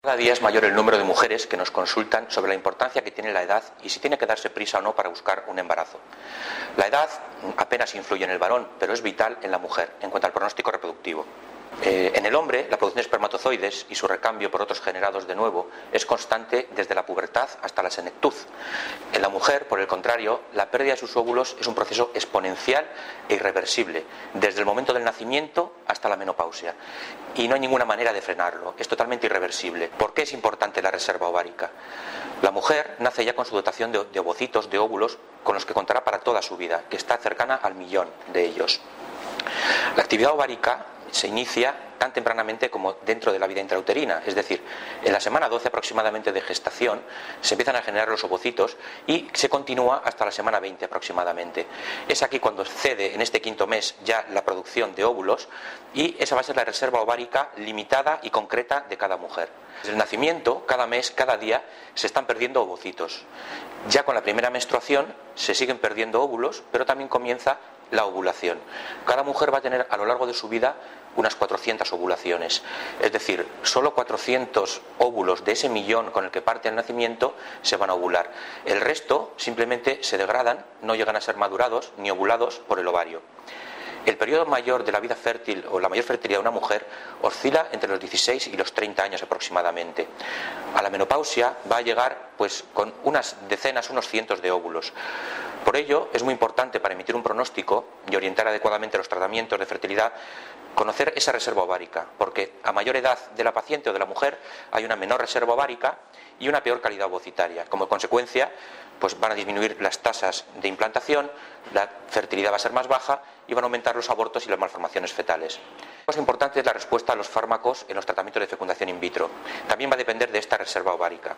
Cada día es mayor el número de mujeres que nos consultan sobre la importancia que tiene la edad y si tiene que darse prisa o no para buscar un embarazo. La edad apenas influye en el varón, pero es vital en la mujer en cuanto al pronóstico reproductivo. Eh, en el hombre, la producción de espermatozoides y su recambio por otros generados de nuevo es constante desde la pubertad hasta la senectud. En la mujer, por el contrario, la pérdida de sus óvulos es un proceso exponencial e irreversible, desde el momento del nacimiento hasta la menopausia. Y no hay ninguna manera de frenarlo, es totalmente irreversible. ¿Por qué es importante la reserva ovárica? La mujer nace ya con su dotación de, de ovocitos, de óvulos, con los que contará para toda su vida, que está cercana al millón de ellos. La actividad ovárica se inicia tan tempranamente como dentro de la vida intrauterina, es decir, en la semana 12 aproximadamente de gestación se empiezan a generar los ovocitos y se continúa hasta la semana 20 aproximadamente. Es aquí cuando cede en este quinto mes ya la producción de óvulos y esa va a ser la reserva ovárica limitada y concreta de cada mujer. Desde el nacimiento, cada mes, cada día, se están perdiendo ovocitos. Ya con la primera menstruación se siguen perdiendo óvulos, pero también comienza la ovulación. Cada mujer va a tener a lo largo de su vida unas 400 ovulaciones. Es decir, solo 400 óvulos de ese millón con el que parte el nacimiento se van a ovular. El resto simplemente se degradan, no llegan a ser madurados ni ovulados por el ovario. El periodo mayor de la vida fértil o la mayor fertilidad de una mujer oscila entre los 16 y los 30 años aproximadamente. A la menopausia va a llegar pues con unas decenas, unos cientos de óvulos. Por ello, es muy importante para emitir y orientar adecuadamente los tratamientos de fertilidad conocer esa reserva ovárica, porque a mayor edad de la paciente o de la mujer hay una menor reserva ovárica y una peor calidad ovocitaria. Como consecuencia, pues van a disminuir las tasas de implantación, la fertilidad va a ser más baja y van a aumentar los abortos y las malformaciones fetales. Lo más importante es la respuesta a los fármacos en los tratamientos de fecundación in vitro. También va a depender de esta reserva ovárica.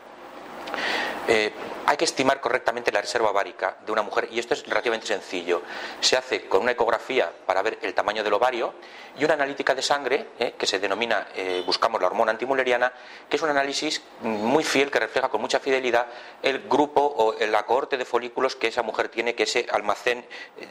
Eh, hay que estimar correctamente la reserva ovárica de una mujer y esto es relativamente sencillo. Se hace con una ecografía para ver el tamaño del ovario y una analítica de sangre eh, que se denomina, eh, buscamos la hormona antimuleriana, que es un análisis muy fiel que refleja con mucha fidelidad el grupo o la cohorte de folículos que esa mujer tiene, que ese almacén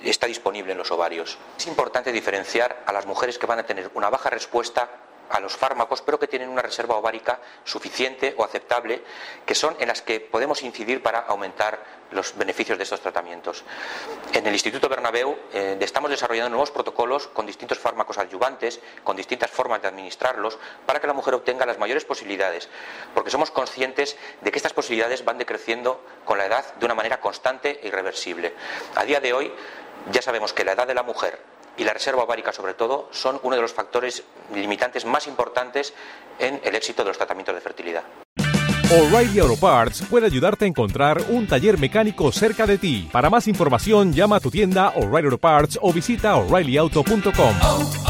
está disponible en los ovarios. Es importante diferenciar a las mujeres que van a tener una baja respuesta a los fármacos, pero que tienen una reserva ovárica suficiente o aceptable, que son en las que podemos incidir para aumentar los beneficios de estos tratamientos. En el Instituto Bernabéu eh, estamos desarrollando nuevos protocolos con distintos fármacos adyuvantes, con distintas formas de administrarlos, para que la mujer obtenga las mayores posibilidades, porque somos conscientes de que estas posibilidades van decreciendo con la edad de una manera constante e irreversible. A día de hoy ya sabemos que la edad de la mujer y la reserva ovárica sobre todo son uno de los factores limitantes más importantes en el éxito de los tratamientos de fertilidad. O'Reilly Auto Parts puede ayudarte a encontrar un taller mecánico cerca de ti. Para más información, llama a tu tienda O'Reilly Auto Parts o visita oreillyauto.com.